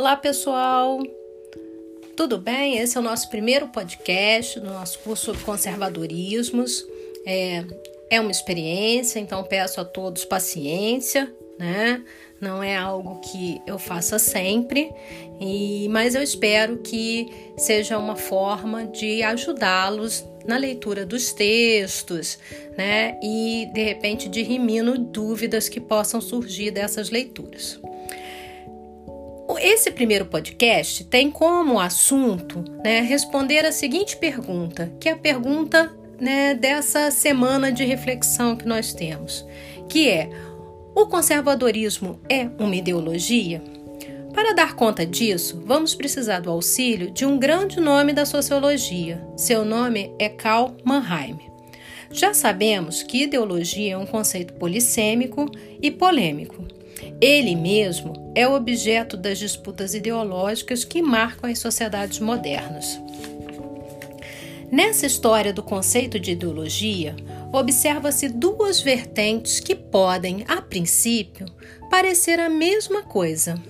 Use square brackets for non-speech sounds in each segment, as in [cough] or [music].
Olá, pessoal! Tudo bem? Esse é o nosso primeiro podcast do nosso curso sobre conservadorismos. É, é uma experiência, então peço a todos paciência, né? Não é algo que eu faça sempre, e, mas eu espero que seja uma forma de ajudá-los na leitura dos textos, né? E de repente dirimino dúvidas que possam surgir dessas leituras. Esse primeiro podcast tem como assunto né, responder a seguinte pergunta, que é a pergunta né, dessa semana de reflexão que nós temos, que é: o conservadorismo é uma ideologia? Para dar conta disso, vamos precisar do auxílio de um grande nome da sociologia. Seu nome é Karl Mannheim. Já sabemos que ideologia é um conceito polissêmico e polêmico. Ele mesmo é o objeto das disputas ideológicas que marcam as sociedades modernas. Nessa história do conceito de ideologia, observa-se duas vertentes que podem, a princípio, parecer a mesma coisa.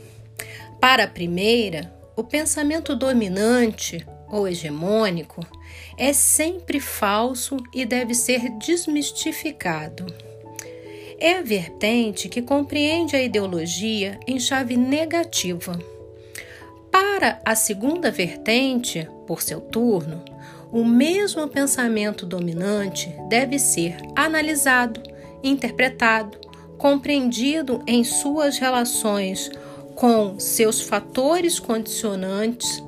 Para a primeira, o pensamento dominante ou hegemônico é sempre falso e deve ser desmistificado é a vertente que compreende a ideologia em chave negativa. Para a segunda vertente, por seu turno, o mesmo pensamento dominante deve ser analisado, interpretado, compreendido em suas relações com seus fatores condicionantes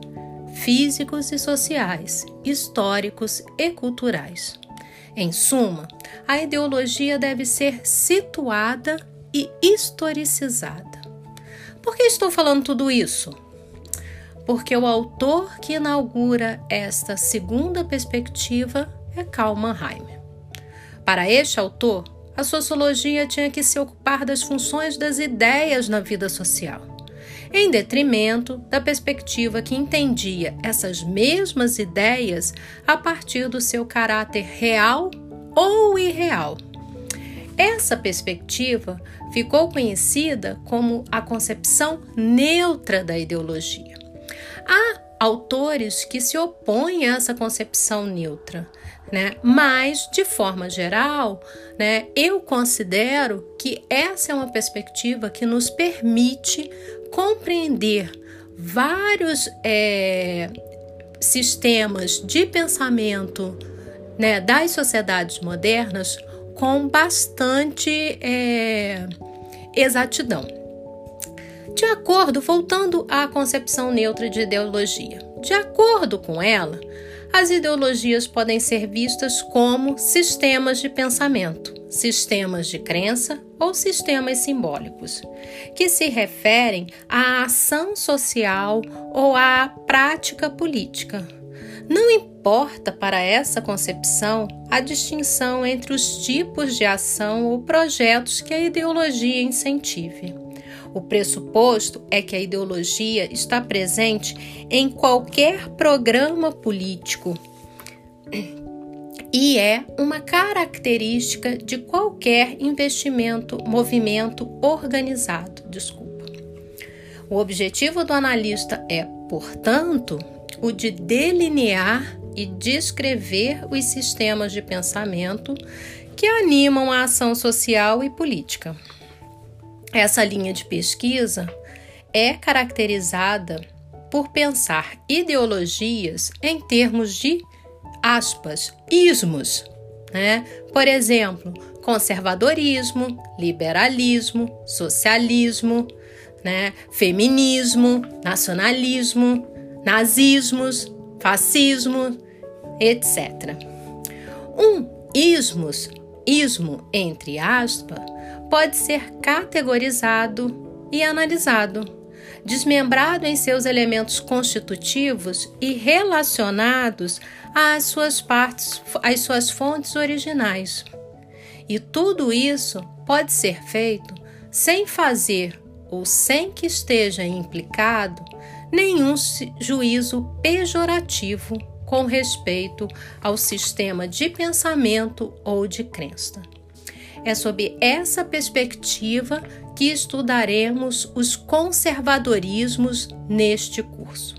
físicos e sociais, históricos e culturais. Em suma, a ideologia deve ser situada e historicizada. Por que estou falando tudo isso? Porque o autor que inaugura esta segunda perspectiva é Karl Mannheim. Para este autor, a sociologia tinha que se ocupar das funções das ideias na vida social, em detrimento da perspectiva que entendia essas mesmas ideias a partir do seu caráter real ou irreal. Essa perspectiva ficou conhecida como a concepção neutra da ideologia. Há autores que se opõem a essa concepção neutra, né? Mas, de forma geral, né, eu considero que essa é uma perspectiva que nos permite compreender vários é, sistemas de pensamento né, das sociedades modernas com bastante é, exatidão. De acordo, voltando à concepção neutra de ideologia, de acordo com ela, as ideologias podem ser vistas como sistemas de pensamento, sistemas de crença ou sistemas simbólicos, que se referem à ação social ou à prática política não importa para essa concepção a distinção entre os tipos de ação ou projetos que a ideologia incentive. O pressuposto é que a ideologia está presente em qualquer programa político e é uma característica de qualquer investimento, movimento organizado. Desculpa. O objetivo do analista é, portanto, o de delinear e descrever os sistemas de pensamento que animam a ação social e política. Essa linha de pesquisa é caracterizada por pensar ideologias em termos de aspas, ismos, né? Por exemplo, conservadorismo, liberalismo, socialismo, né? feminismo, nacionalismo, nazismos, fascismo, etc. Um ismos, ismo entre aspas, pode ser categorizado e analisado, desmembrado em seus elementos constitutivos e relacionados às suas partes, às suas fontes originais. E tudo isso pode ser feito sem fazer ou sem que esteja implicado nenhum juízo pejorativo com respeito ao sistema de pensamento ou de crença. é sob essa perspectiva estudaremos os conservadorismos neste curso.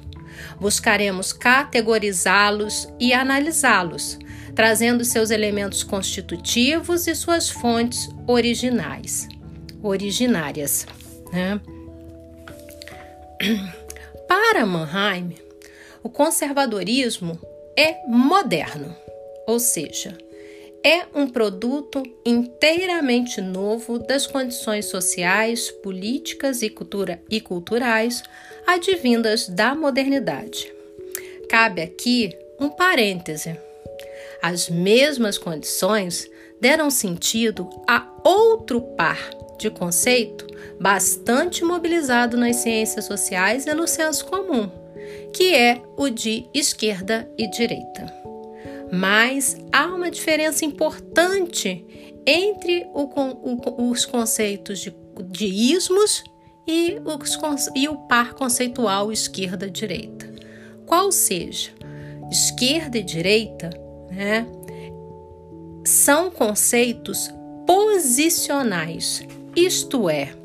Buscaremos categorizá-los e analisá-los, trazendo seus elementos constitutivos e suas fontes originais, originárias. Né? [clears throat] Para Mannheim, o conservadorismo é moderno, ou seja, é um produto inteiramente novo das condições sociais, políticas e, cultura, e culturais advindas da modernidade. Cabe aqui um parêntese. As mesmas condições deram sentido a outro par de conceito bastante mobilizado nas ciências sociais e no senso comum, que é o de esquerda e direita. Mas há uma diferença importante entre o, o, os conceitos de, de ismos e, os, e o par conceitual esquerda-direita. Qual seja, esquerda e direita né, são conceitos posicionais, isto é,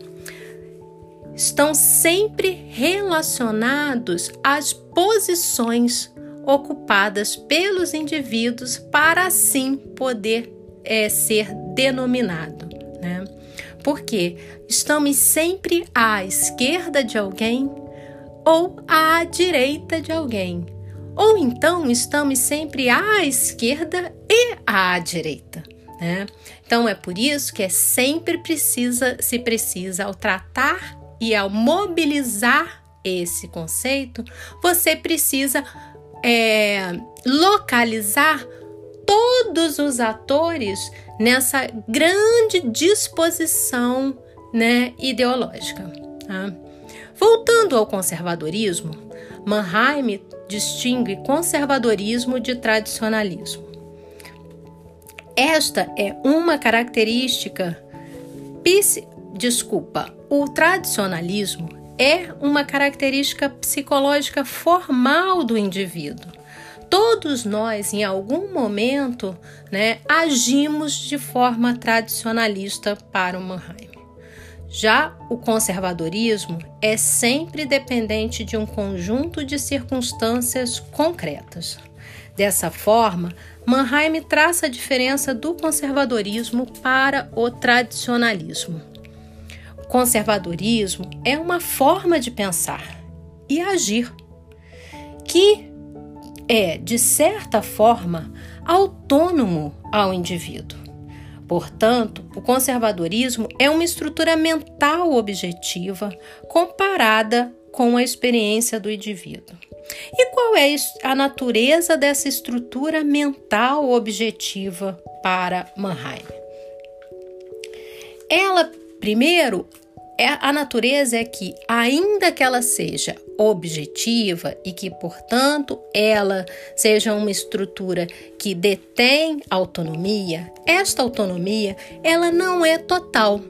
estão sempre relacionados às posições ocupadas pelos indivíduos para assim poder é, ser denominado. Né? Porque estamos sempre à esquerda de alguém ou à direita de alguém. Ou então estamos sempre à esquerda e à direita. Né? Então é por isso que é sempre precisa se precisa ao tratar e ao mobilizar esse conceito, você precisa é, localizar todos os atores nessa grande disposição né, ideológica. Tá? Voltando ao conservadorismo, Mannheim distingue conservadorismo de tradicionalismo. Esta é uma característica. Desculpa, o tradicionalismo é uma característica psicológica formal do indivíduo. Todos nós, em algum momento, né, agimos de forma tradicionalista para o Mannheim. Já o conservadorismo é sempre dependente de um conjunto de circunstâncias concretas. Dessa forma, Mannheim traça a diferença do conservadorismo para o tradicionalismo. Conservadorismo é uma forma de pensar e agir que é, de certa forma, autônomo ao indivíduo. Portanto, o conservadorismo é uma estrutura mental objetiva comparada com a experiência do indivíduo. E qual é a natureza dessa estrutura mental objetiva para Mannheim? Ela Primeiro, é a natureza é que, ainda que ela seja objetiva e que, portanto, ela seja uma estrutura que detém autonomia, esta autonomia ela não é total,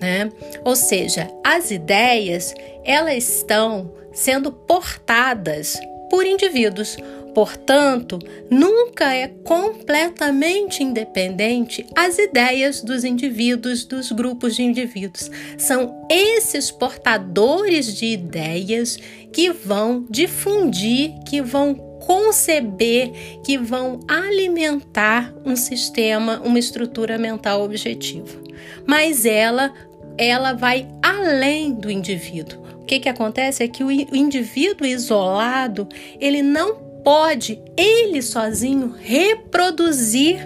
né? Ou seja, as ideias elas estão sendo portadas por indivíduos, Portanto, nunca é completamente independente as ideias dos indivíduos, dos grupos de indivíduos. São esses portadores de ideias que vão difundir, que vão conceber, que vão alimentar um sistema, uma estrutura mental objetiva. Mas ela ela vai além do indivíduo. O que, que acontece é que o indivíduo isolado ele não pode ele sozinho reproduzir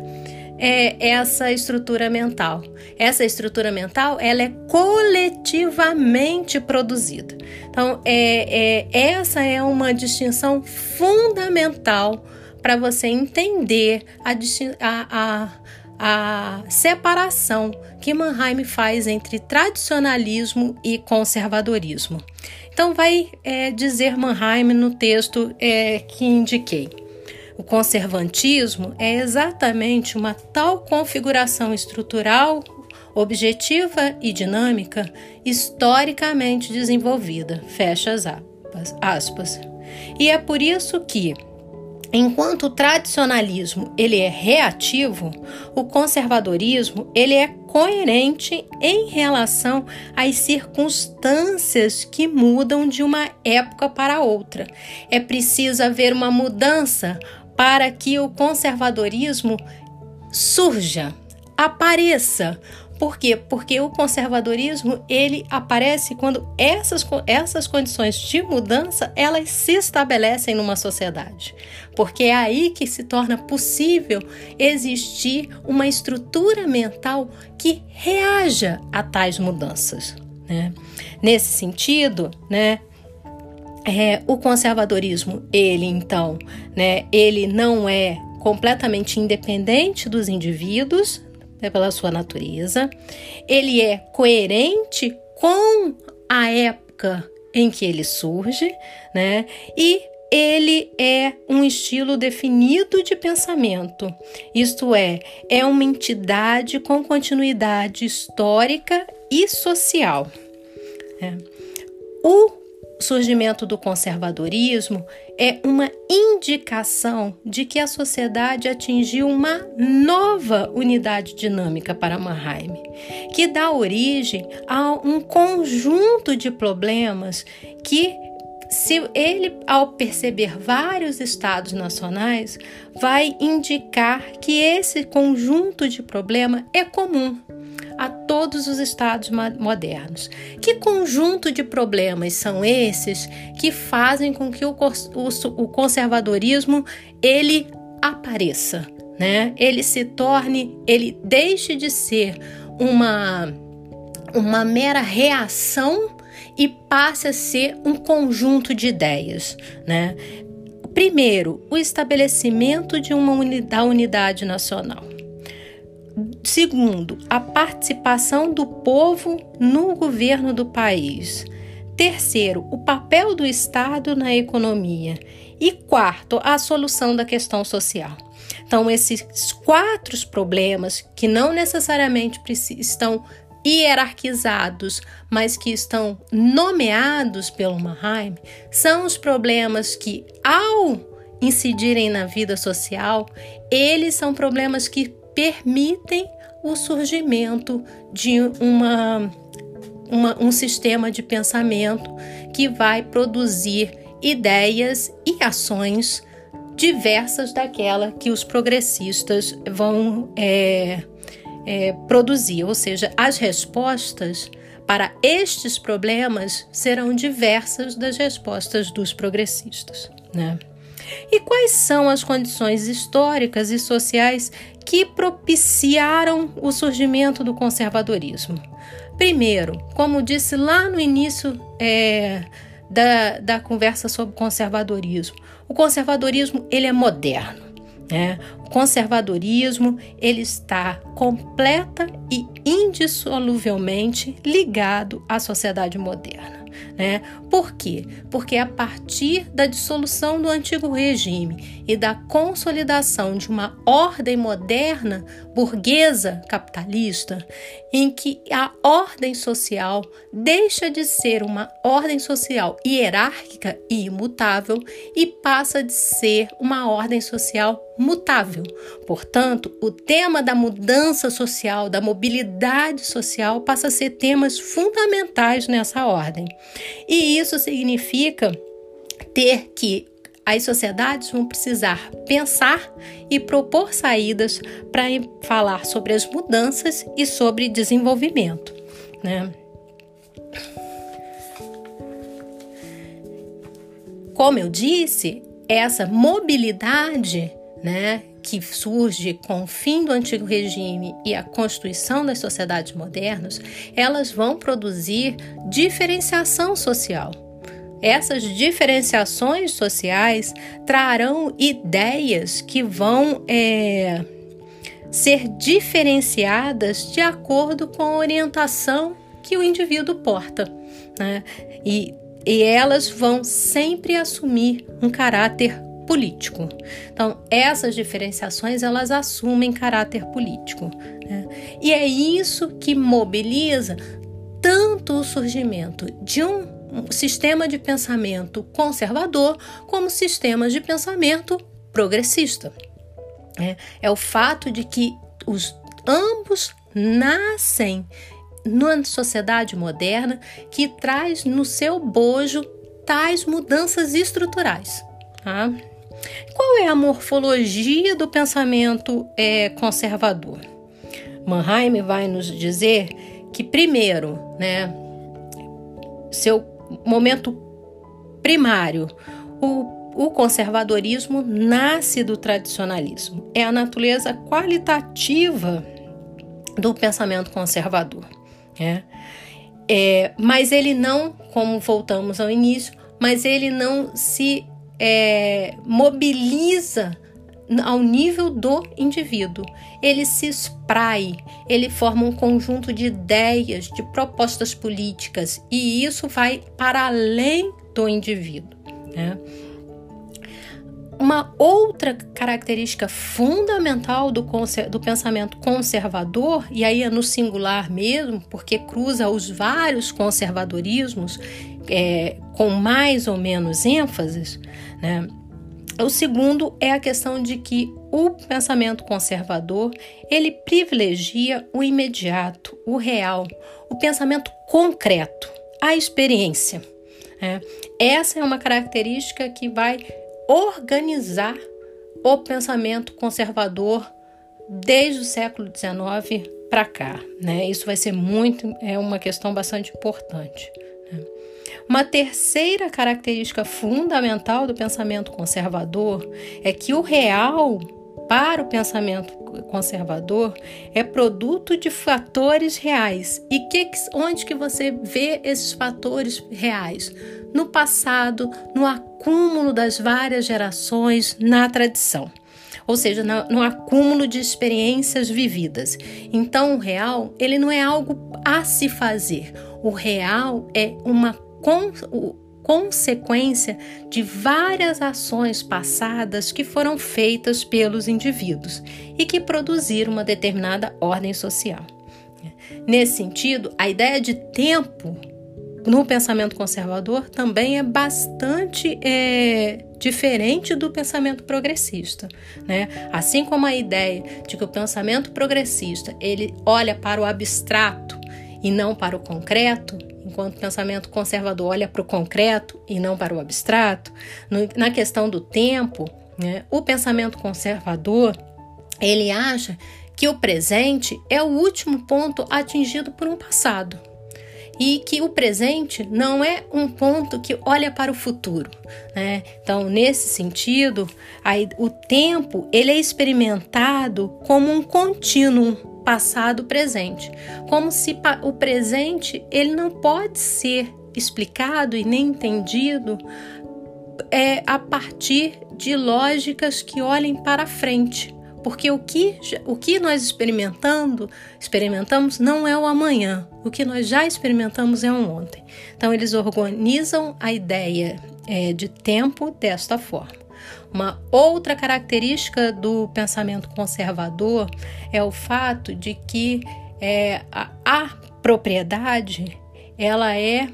é, essa estrutura mental. Essa estrutura mental ela é coletivamente produzida. Então, é, é essa é uma distinção fundamental para você entender a, a, a, a separação que Mannheim faz entre tradicionalismo e conservadorismo. Então, vai é, dizer Mannheim no texto é, que indiquei. O conservantismo é exatamente uma tal configuração estrutural, objetiva e dinâmica historicamente desenvolvida. Fecha as aspas. E é por isso que Enquanto o tradicionalismo ele é reativo, o conservadorismo ele é coerente em relação às circunstâncias que mudam de uma época para outra. É preciso haver uma mudança para que o conservadorismo surja, apareça, por quê? Porque o conservadorismo ele aparece quando essas, essas condições de mudança elas se estabelecem numa sociedade. Porque é aí que se torna possível existir uma estrutura mental que reaja a tais mudanças. Né? Nesse sentido, né, é, o conservadorismo, ele então, né, ele não é completamente independente dos indivíduos, né, pela sua natureza, ele é coerente com a época em que ele surge, né? E ele é um estilo definido de pensamento, isto é, é uma entidade com continuidade histórica e social. É. O surgimento do conservadorismo é uma indicação de que a sociedade atingiu uma nova unidade dinâmica para Mannheim, que dá origem a um conjunto de problemas que se ele, ao perceber vários estados nacionais, vai indicar que esse conjunto de problema é comum a todos os estados modernos. Que conjunto de problemas são esses que fazem com que o, conservadorismo ele apareça, né? Ele se torne, ele deixe de ser uma uma mera reação e passe a ser um conjunto de ideias, né? Primeiro, o estabelecimento de uma unidade, da unidade nacional. Segundo, a participação do povo no governo do país. Terceiro, o papel do Estado na economia. E quarto, a solução da questão social. Então, esses quatro problemas, que não necessariamente estão hierarquizados, mas que estão nomeados pelo Mahaim, são os problemas que, ao incidirem na vida social, eles são problemas que permitem o surgimento de uma, uma, um sistema de pensamento que vai produzir ideias e ações diversas daquela que os progressistas vão é, é, produzir, ou seja, as respostas para estes problemas serão diversas das respostas dos progressistas. Né? E quais são as condições históricas e sociais que propiciaram o surgimento do conservadorismo? Primeiro, como disse lá no início é, da, da conversa sobre conservadorismo, o conservadorismo ele é moderno. Né? O conservadorismo ele está completa e indissoluvelmente ligado à sociedade moderna. Né? Por quê? Porque a partir da dissolução do antigo regime e da consolidação de uma ordem moderna burguesa capitalista, em que a ordem social deixa de ser uma ordem social hierárquica e imutável e passa de ser uma ordem social mutável. Portanto, o tema da mudança social, da mobilidade social, passa a ser temas fundamentais nessa ordem. E isso significa ter que as sociedades vão precisar pensar e propor saídas para falar sobre as mudanças e sobre desenvolvimento. Né? Como eu disse, essa mobilidade né, que surge com o fim do antigo regime e a constituição das sociedades modernas, elas vão produzir diferenciação social. Essas diferenciações sociais trarão ideias que vão é, ser diferenciadas de acordo com a orientação que o indivíduo porta. Né? E, e elas vão sempre assumir um caráter político. Então, essas diferenciações elas assumem caráter político. Né? E é isso que mobiliza tanto o surgimento de um sistema de pensamento conservador como sistemas de pensamento progressista. É, é o fato de que os ambos nascem numa sociedade moderna que traz no seu bojo tais mudanças estruturais. Tá? Qual é a morfologia do pensamento é, conservador? Mannheim vai nos dizer que, primeiro, né, seu momento primário, o o conservadorismo nasce do tradicionalismo. É a natureza qualitativa do pensamento conservador. É. É, mas ele não, como voltamos ao início, mas ele não se é, mobiliza ao nível do indivíduo. Ele se esprai, ele forma um conjunto de ideias, de propostas políticas, e isso vai para além do indivíduo. Né? Uma outra característica fundamental do, do, pensamento conservador, e aí é no singular mesmo, porque cruza os vários conservadorismos é, com mais ou menos ênfases, né? O segundo é a questão de que o pensamento conservador ele privilegia o imediato, o real, o pensamento concreto, a experiência. Né? Essa é uma característica que vai organizar o pensamento conservador desde o século XIX para cá. Né? Isso vai ser muito, é uma questão bastante importante. Uma terceira característica fundamental do pensamento conservador é que o real para o pensamento conservador é produto de fatores reais. E que, onde que você vê esses fatores reais? No passado, no acúmulo das várias gerações, na tradição. Ou seja, no acúmulo de experiências vividas. Então, o real, ele não é algo a se fazer. O real é uma consequência de várias ações passadas que foram feitas pelos indivíduos e que produziram uma determinada ordem social. Nesse sentido, a ideia de tempo no pensamento conservador também é bastante é, diferente do pensamento progressista, né? Assim como a ideia de que o pensamento progressista ele olha para o abstrato e não para o concreto, enquanto o pensamento conservador olha para o concreto e não para o abstrato, no, na questão do tempo, né, o pensamento conservador ele acha que o presente é o último ponto atingido por um passado e que o presente não é um ponto que olha para o futuro. Né? Então, nesse sentido, aí, o tempo ele é experimentado como um contínuo passado presente, como se o presente ele não pode ser explicado e nem entendido é, a partir de lógicas que olhem para frente. Porque o que, o que nós experimentando, experimentamos não é o amanhã. O que nós já experimentamos é o ontem. Então, eles organizam a ideia é, de tempo desta forma. Uma outra característica do pensamento conservador é o fato de que é, a, a propriedade ela é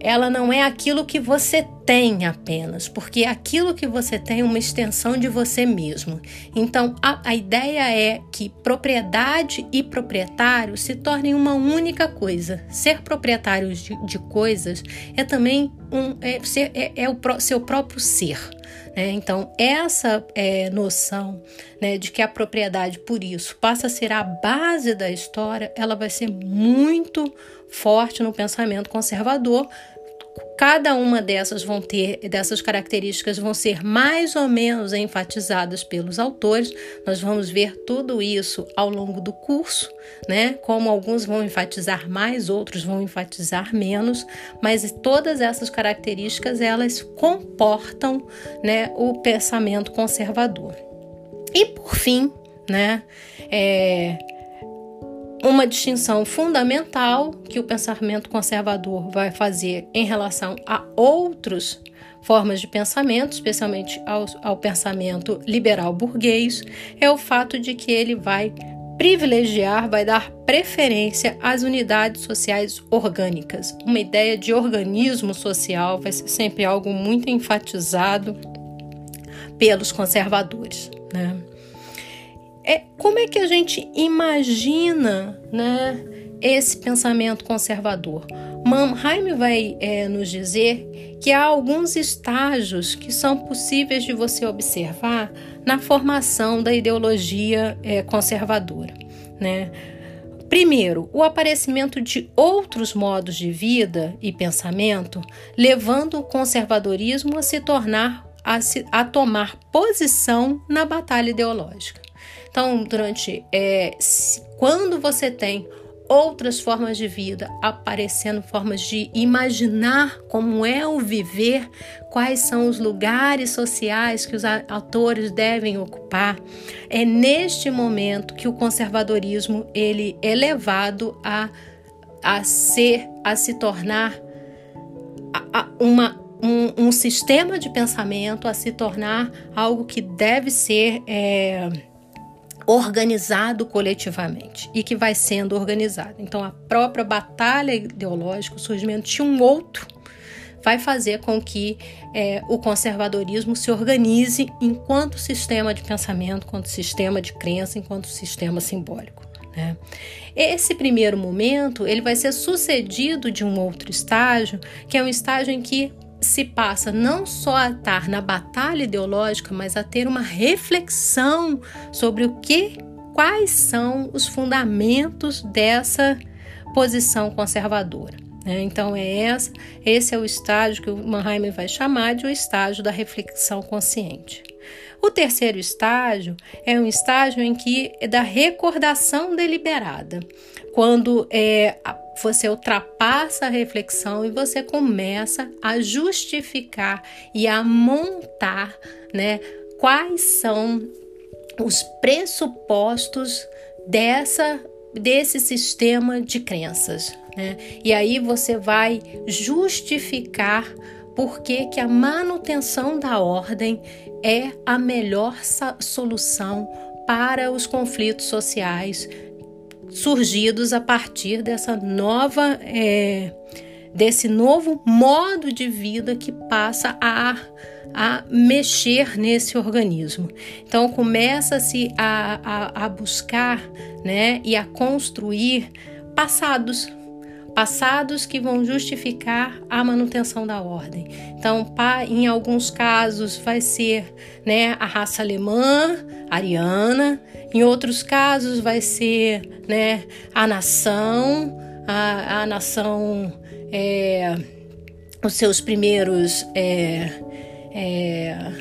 ela não é aquilo que você tem apenas, porque aquilo que você tem é uma extensão de você mesmo. Então, a, a ideia é que propriedade e proprietário se tornem uma única coisa. Ser proprietário de, de coisas é também um, é, ser, é, é o pro, seu próprio ser. Né? Então, essa é, noção né, de que a propriedade, por isso, passa a ser a base da história, ela vai ser muito forte no pensamento conservador, Cada uma dessas vão ter dessas características vão ser mais ou menos enfatizadas pelos autores. Nós vamos ver tudo isso ao longo do curso, né? Como alguns vão enfatizar mais, outros vão enfatizar menos, mas todas essas características elas comportam, né, o pensamento conservador. E por fim, né, é, uma distinção fundamental que o pensamento conservador vai fazer em relação a outras formas de pensamento, especialmente ao, ao pensamento liberal burguês, é o fato de que ele vai privilegiar, vai dar preferência às unidades sociais orgânicas. Uma ideia de organismo social vai ser sempre algo muito enfatizado pelos conservadores. Né? É, como é que a gente imagina né, esse pensamento conservador? Mannheim vai é, nos dizer que há alguns estágios que são possíveis de você observar na formação da ideologia é, conservadora. Né? Primeiro, o aparecimento de outros modos de vida e pensamento, levando o conservadorismo a se tornar a, se, a tomar posição na batalha ideológica. Então, durante é, quando você tem outras formas de vida aparecendo, formas de imaginar como é o viver, quais são os lugares sociais que os autores devem ocupar. É neste momento que o conservadorismo ele é levado a, a ser, a se tornar a, a uma um, um, sistema de pensamento a se tornar algo que deve ser é, organizado coletivamente e que vai sendo organizado. Então, a própria batalha ideológica, o surgimento de um outro, vai fazer com que é, o conservadorismo se organize enquanto sistema de pensamento, enquanto sistema de crença, enquanto sistema simbólico. Né? Esse primeiro momento ele vai ser sucedido de um outro estágio, que é um estágio em que se passa não só a estar na batalha ideológica, mas a ter uma reflexão sobre o que, quais são os fundamentos dessa posição conservadora. Né? Então é essa, esse é o estágio que o Mannheim vai chamar de o estágio da reflexão consciente. O terceiro estágio é um estágio em que é da recordação deliberada, quando é, você ultrapassa a reflexão e você começa a justificar e a montar, né, quais são os pressupostos dessa desse sistema de crenças, né? E aí você vai justificar por que, que a manutenção da ordem é a melhor solução para os conflitos sociais surgidos a partir dessa nova é, desse novo modo de vida que passa a, a mexer nesse organismo. Então começa-se a, a, a buscar né, e a construir passados passados que vão justificar a manutenção da ordem. Então, em alguns casos vai ser né, a raça alemã, ariana, em outros casos vai ser né, a nação, a, a nação, é, os seus primeiros. É, é,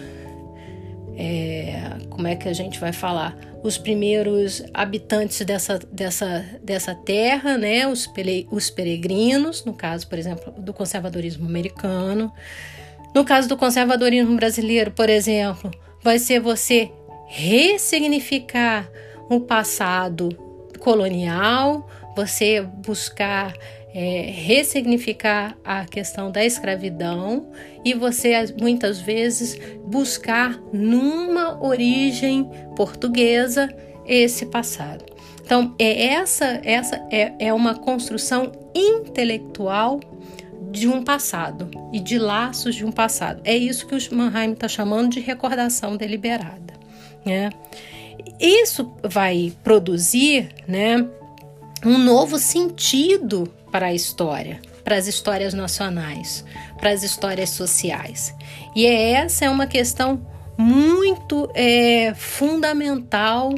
é como é que a gente vai falar? Os primeiros habitantes dessa, dessa, dessa terra, né, os, pele, os peregrinos, no caso, por exemplo, do conservadorismo americano. No caso do conservadorismo brasileiro, por exemplo, vai ser você ressignificar o passado colonial, você buscar é, ressignificar a questão da escravidão e você muitas vezes buscar numa origem portuguesa esse passado. Então, é essa, essa é, é uma construção intelectual de um passado e de laços de um passado. É isso que o Mannheim está chamando de recordação deliberada. Né? Isso vai produzir né, um novo sentido para a história, para as histórias nacionais, para as histórias sociais. E é, essa é uma questão muito é, fundamental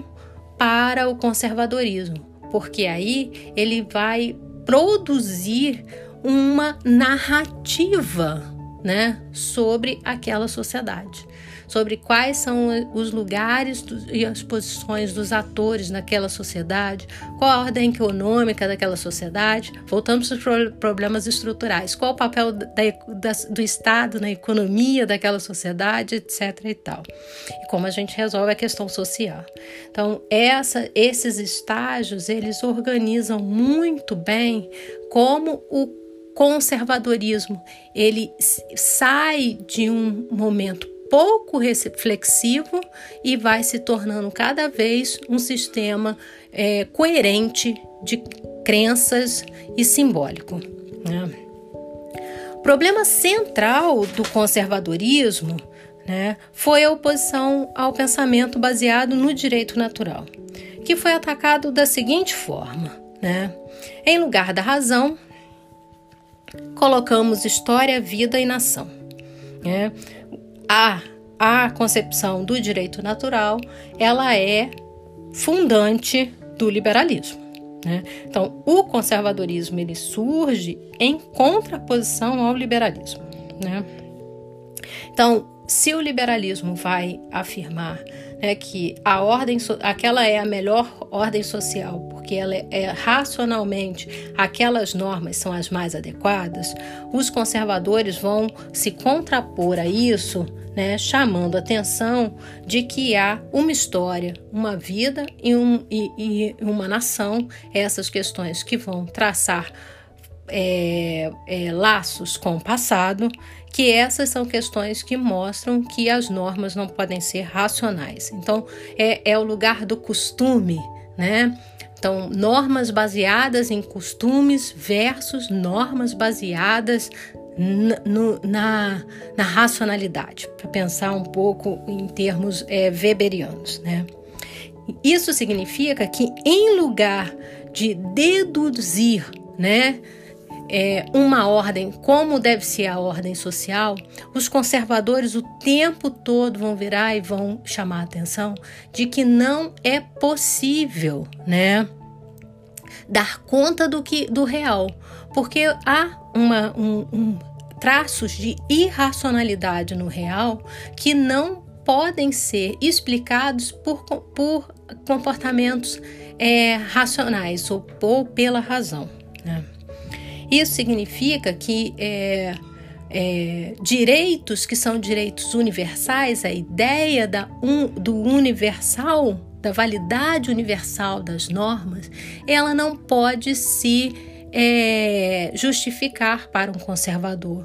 para o conservadorismo, porque aí ele vai produzir uma narrativa né, sobre aquela sociedade sobre quais são os lugares e as posições dos atores naquela sociedade, qual a ordem econômica daquela sociedade. Voltamos para os problemas estruturais, qual o papel da, da, do Estado na economia daquela sociedade, etc. e tal. E como a gente resolve a questão social. Então, essa, esses estágios, eles organizam muito bem como o conservadorismo ele sai de um momento pouco reflexivo e vai se tornando cada vez um sistema é, coerente de crenças e simbólico. Né? Problema central do conservadorismo né, foi a oposição ao pensamento baseado no direito natural, que foi atacado da seguinte forma: né, em lugar da razão, colocamos história, vida e nação. Né? A, a concepção do direito natural ela é fundante do liberalismo. Né? Então, o conservadorismo ele surge em contraposição ao liberalismo. Né? Então, se o liberalismo vai afirmar né, que a ordem, aquela é a melhor ordem social, porque ela é, é racionalmente aquelas normas são as mais adequadas, os conservadores vão se contrapor a isso, né, chamando atenção de que há uma história, uma vida e, um, e, e uma nação, essas questões que vão traçar é, é, laços com o passado, que essas são questões que mostram que as normas não podem ser racionais. Então, é, é o lugar do costume, né? Então, normas baseadas em costumes versus normas baseadas no, na, na, racionalidade, para pensar um pouco em termos é, weberianos, né? Isso significa que, em lugar de deduzir, né, é, uma ordem, como deve ser a ordem social, os conservadores o tempo todo vão virar e vão chamar a atenção de que não é possível, né, dar conta do que do real, porque há uma, um, um traços de irracionalidade no real que não podem ser explicados por, por comportamentos é, racionais ou, ou pela razão. Isso significa que é, é, direitos que são direitos universais, a ideia da, um, do universal, da validade universal das normas, ela não pode se é, justificar para um conservador.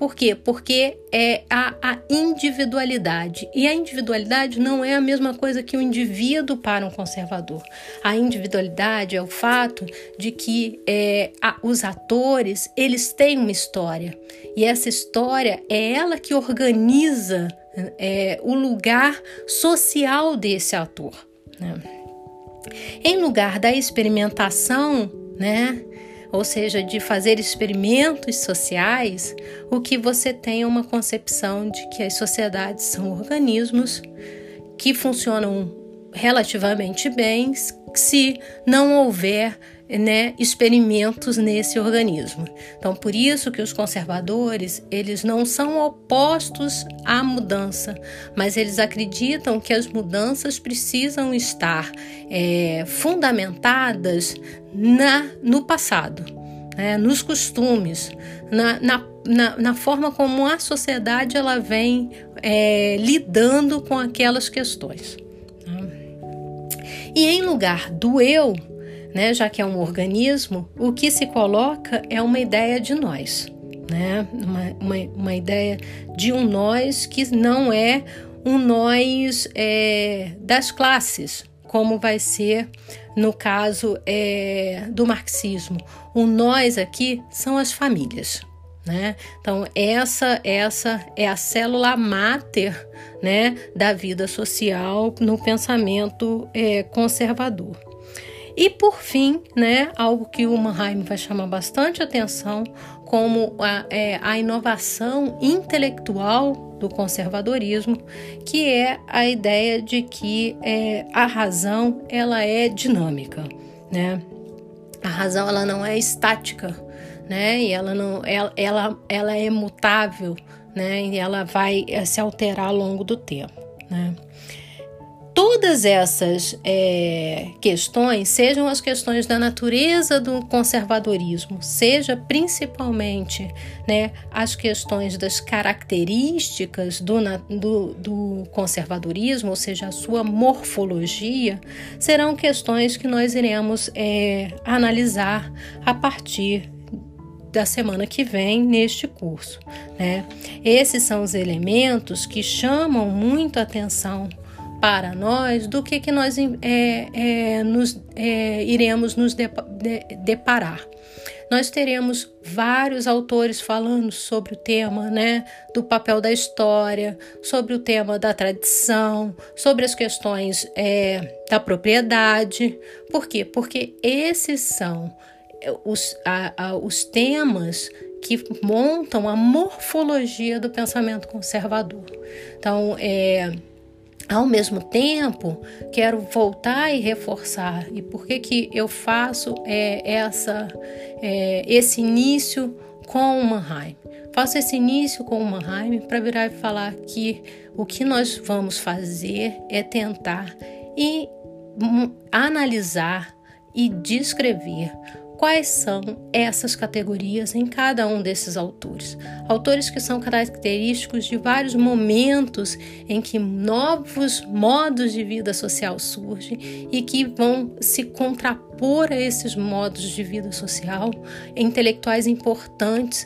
Por quê? Porque é a, a, individualidade. E a individualidade não é a mesma coisa que o indivíduo para um conservador. A individualidade é o fato de que é, a, os atores eles têm uma história. E essa história é ela que organiza é, o lugar social desse ator. Né? Em lugar da experimentação, né? Ou seja, de fazer experimentos sociais, o que você tem uma concepção de que as sociedades são organismos que funcionam relativamente bem se não houver né, experimentos nesse organismo. Então, por isso que os conservadores eles não são opostos à mudança, mas eles acreditam que as mudanças precisam estar é, fundamentadas na, no passado, né, nos costumes, na, na, na, na, forma como a sociedade ela vem é, lidando com aquelas questões. E em lugar do eu, né, já que é um organismo, o que se coloca é uma ideia de nós, né, uma, uma, uma ideia de um nós que não é um nós é, das classes, como vai ser no caso é, do marxismo. O nós aqui são as famílias. Né? Então essa essa é a célula máter né, da vida social no pensamento é, conservador. E por fim, né, algo que o Mannheim vai chamar bastante atenção como a, é, a inovação intelectual do conservadorismo, que é a ideia de que é, a razão ela é dinâmica, né? A razão ela não é estática, né? E ela não, ela, ela, ela é mutável, né? E ela vai é, se alterar ao longo do tempo, né? Todas essas é, questões, sejam as questões da natureza do conservadorismo, seja principalmente né, as questões das características do, do, do conservadorismo, ou seja, a sua morfologia, serão questões que nós iremos é, analisar a partir da semana que vem neste curso. Né? Esses são os elementos que chamam muito atenção para nós do que, que nós é, é, nos, é, iremos nos deparar. Nós teremos vários autores falando sobre o tema, né, do papel da história, sobre o tema da tradição, sobre as questões é, da propriedade. Por quê? Porque esses são os, a, a, os temas que montam a morfologia do pensamento conservador. Então, é, ao mesmo tempo, quero voltar e reforçar. E por que, que eu faço é, essa, é, esse início com o Mannheim? Faço esse início com o Mannheim para virar e falar que o que nós vamos fazer é tentar e analisar e descrever quais são essas categorias em cada um desses autores. Autores que são característicos de vários momentos em que novos modos de vida social surgem e que vão se contrapor a esses modos de vida social, intelectuais importantes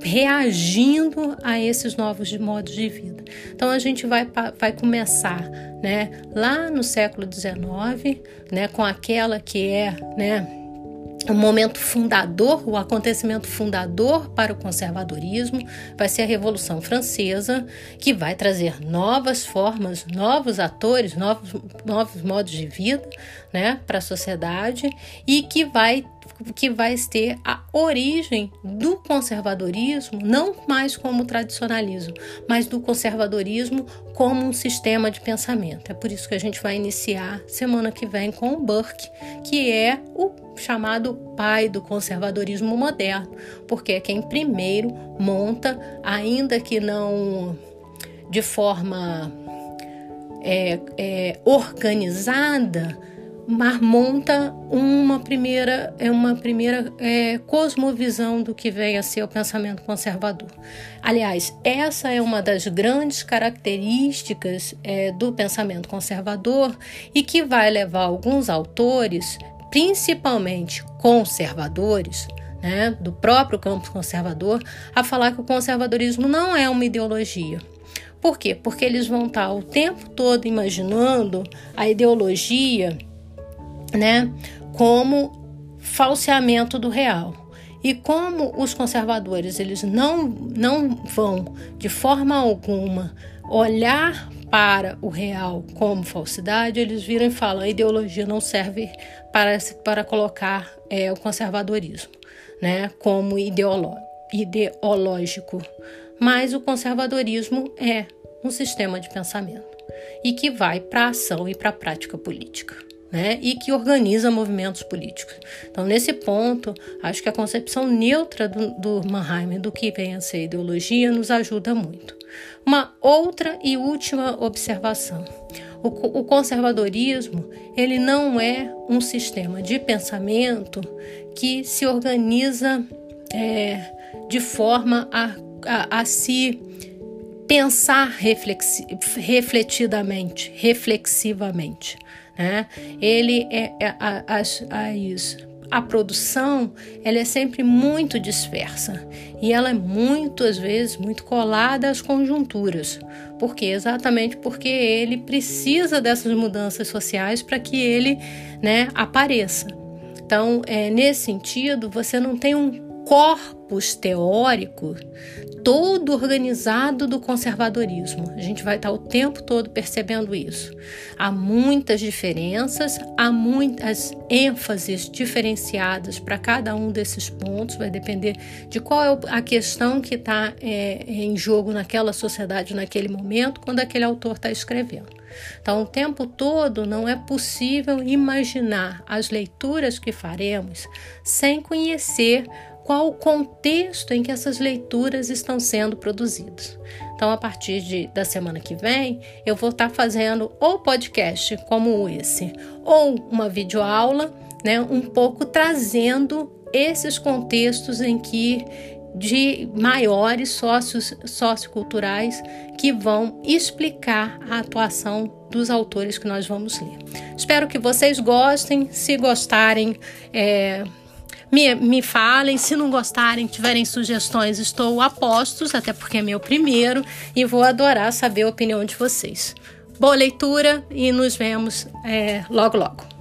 reagindo a esses novos modos de vida. Então a gente vai, vai começar né, lá no século XIX, né, com aquela que é né, o momento fundador, o acontecimento fundador para o conservadorismo vai ser a Revolução Francesa, que vai trazer novas formas, novos atores, novos, novos modos de vida né, para a sociedade e que vai que vai ter a origem do conservadorismo, não mais como tradicionalismo, mas do conservadorismo como um sistema de pensamento. É por isso que a gente vai iniciar semana que vem com o Burke, que é o chamado pai do conservadorismo moderno, porque é quem primeiro monta, ainda que não de forma é, é, organizada, mas monta uma primeira é uma primeira é, cosmovisão do que vem a ser o pensamento conservador. Aliás, essa é uma das grandes características é, do pensamento conservador e que vai levar alguns autores, principalmente conservadores, né, do próprio campo conservador, a falar que o conservadorismo não é uma ideologia. Por quê? Porque eles vão estar o tempo todo imaginando a ideologia né, como falseamento do real. E como os conservadores eles não, não vão de forma alguma olhar para o real como falsidade, eles viram e falam: a ideologia não serve para, para colocar é, o conservadorismo né, como ideológico. Mas o conservadorismo é um sistema de pensamento e que vai para a ação e para a prática política né, e que organiza movimentos políticos. Então, nesse ponto, acho que a concepção neutra do, do Mannheim do que vem a ser ideologia nos ajuda muito. Uma outra e última observação. O, o conservadorismo ele não é um sistema de pensamento que se organiza é, de forma a, a, a se pensar reflexi refletidamente, reflexivamente. Né? Ele é, é a, a, a isso. A produção ela é sempre muito dispersa e ela é muitas vezes muito colada às conjunturas. Por quê? Exatamente porque ele precisa dessas mudanças sociais para que ele né, apareça. Então, é, nesse sentido, você não tem um corpus teórico todo organizado do conservadorismo. A gente vai estar o tempo todo percebendo isso. Há muitas diferenças, há muitas ênfases diferenciadas para cada um desses pontos, vai depender de qual é a questão que está é, em jogo naquela sociedade, naquele momento, quando aquele autor está escrevendo. Então, o tempo todo não é possível imaginar as leituras que faremos sem conhecer qual o contexto em que essas leituras estão sendo produzidas. Então, a partir de, da semana que vem, eu vou estar fazendo ou podcast como esse, ou uma videoaula, né, um pouco trazendo esses contextos em que de maiores sócios socioculturais que vão explicar a atuação dos autores que nós vamos ler. Espero que vocês gostem. Se gostarem, é, me, me falem, se não gostarem, tiverem sugestões, estou a postos, até porque é meu primeiro, e vou adorar saber a opinião de vocês. boa leitura e nos vemos é, logo logo.